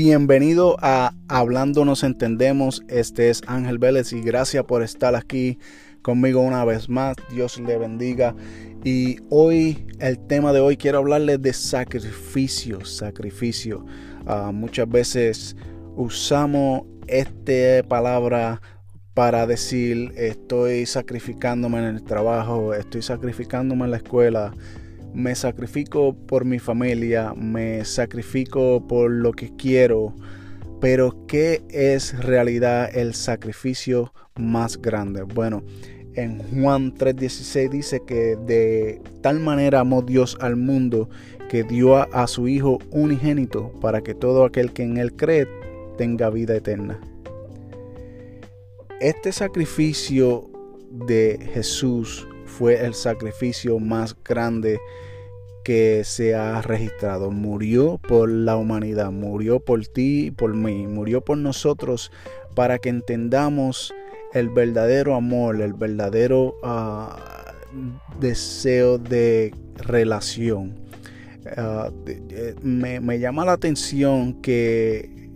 Bienvenido a Hablando nos entendemos. Este es Ángel Vélez y gracias por estar aquí conmigo una vez más. Dios le bendiga. Y hoy, el tema de hoy, quiero hablarles de sacrificio. Sacrificio. Ah, muchas veces usamos esta palabra para decir estoy sacrificándome en el trabajo, estoy sacrificándome en la escuela, me sacrifico por mi familia, me sacrifico por lo que quiero, pero ¿qué es realidad el sacrificio más grande? Bueno, en Juan 3:16 dice que de tal manera amó Dios al mundo que dio a, su Hijo unigénito para que todo aquel que en él cree tenga vida eterna. Este sacrificio de Jesús fue el sacrificio más grande que se ha registrado. Murió por la humanidad, murió por ti y por mí, murió por nosotros para que entendamos el verdadero amor, el verdadero ah, deseo de relación. Ah, me, llama la atención que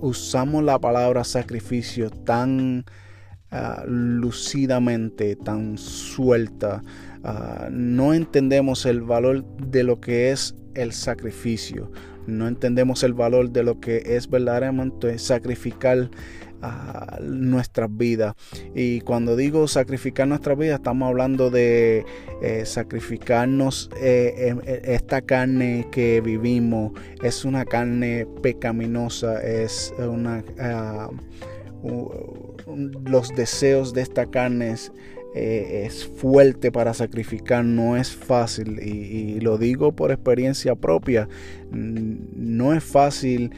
usamos la palabra sacrificio tan ah, lucidamente, tan suelta. no entendemos el valor de lo que es el sacrificio. No entendemos el valor de lo que es verdaderamente sacrificar nuestras vidas. Y cuando digo sacrificar nuestras vidas, estamos hablando de eh, sacrificarnos eh, esta carne que vivimos. Es una carne pecaminosa, es una... Ah, los deseos de esta carne es, eh, es fuerte para sacrificar, no es fácil y, lo digo por experiencia propia, no es fácil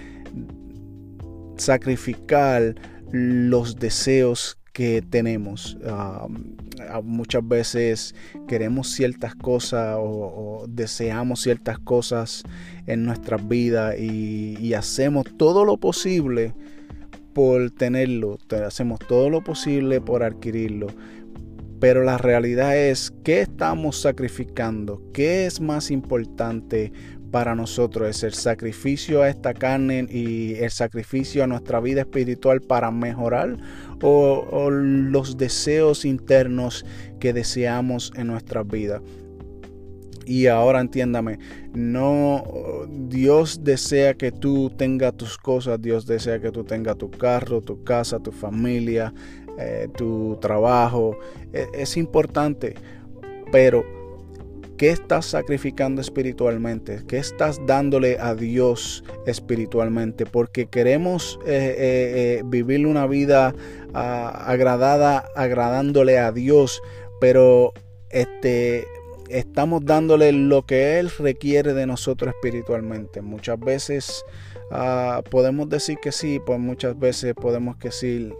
sacrificar los deseos que tenemos. muchas veces queremos ciertas cosas o, deseamos ciertas cosas en nuestra vida y, hacemos todo lo posible por tenerlo, hacemos todo lo posible por adquirirlo. Pero la realidad es, ¿qué estamos sacrificando? ¿Qué es más importante para nosotros es el sacrificio a esta carne y el sacrificio a nuestra vida espiritual para mejorar o, los deseos internos que deseamos en nuestra vida. Y ahora entiéndame, no Dios desea que tú tengas tus cosas, Dios desea que tú tengas tu carro, tu casa, tu familia, eh, tu trabajo. E, es importante, pero ¿Qué estás sacrificando espiritualmente? ¿Qué estás dándole a Dios espiritualmente? Porque queremos eh, eh, vivir una vida ah, agradada, agradándole a Dios, pero este, estamos dándole lo que Él requiere de nosotros espiritualmente. Muchas veces ah, podemos decir que sí, pues muchas veces podemos decir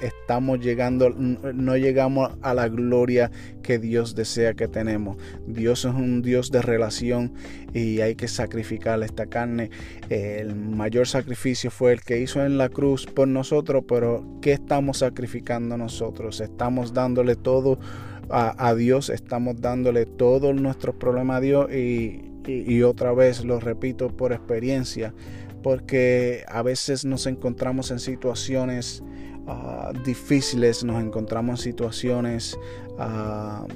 estamos llegando, no llegamos a la gloria que Dios desea que tenemos. Dios es un Dios de relación y hay que sacrificar esta carne. El mayor sacrificio fue el que hizo en la cruz por nosotros, pero ¿qué estamos sacrificando nosotros? Estamos dándole todo a, Dios, estamos dándole todos nuestros problemas a Dios y, y otra vez lo repito por experiencia porque a veces nos encontramos en situaciones Ah, difíciles, nos encontramos en situaciones ah,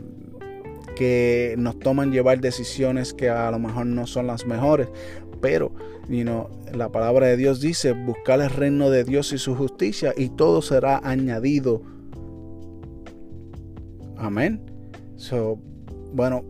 que nos toman llevar decisiones que a lo mejor no son las mejores, pero la palabra de Dios dice, buscar el reino de Dios y su justicia y todo será añadido. Amén. So, bueno,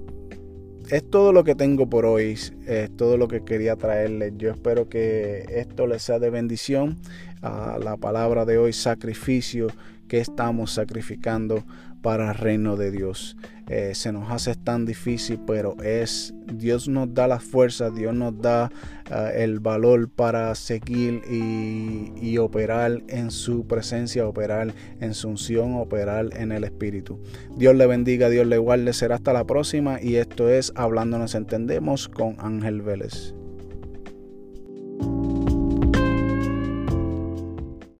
es todo lo que tengo por hoy, es todo lo que quería traerles. Yo espero que esto les sea de bendición. a la palabra de hoy, sacrificio que estamos sacrificando para el reino de Dios. Eh, se nos hace tan difícil, pero es Dios nos da la fuerza, Dios nos da eh, el valor para seguir y, y, operar en su presencia, operar en su unción, operar en el Espíritu. Dios le bendiga, Dios le guarde. Será hasta la próxima y esto es Hablándonos Entendemos con Ángel Vélez.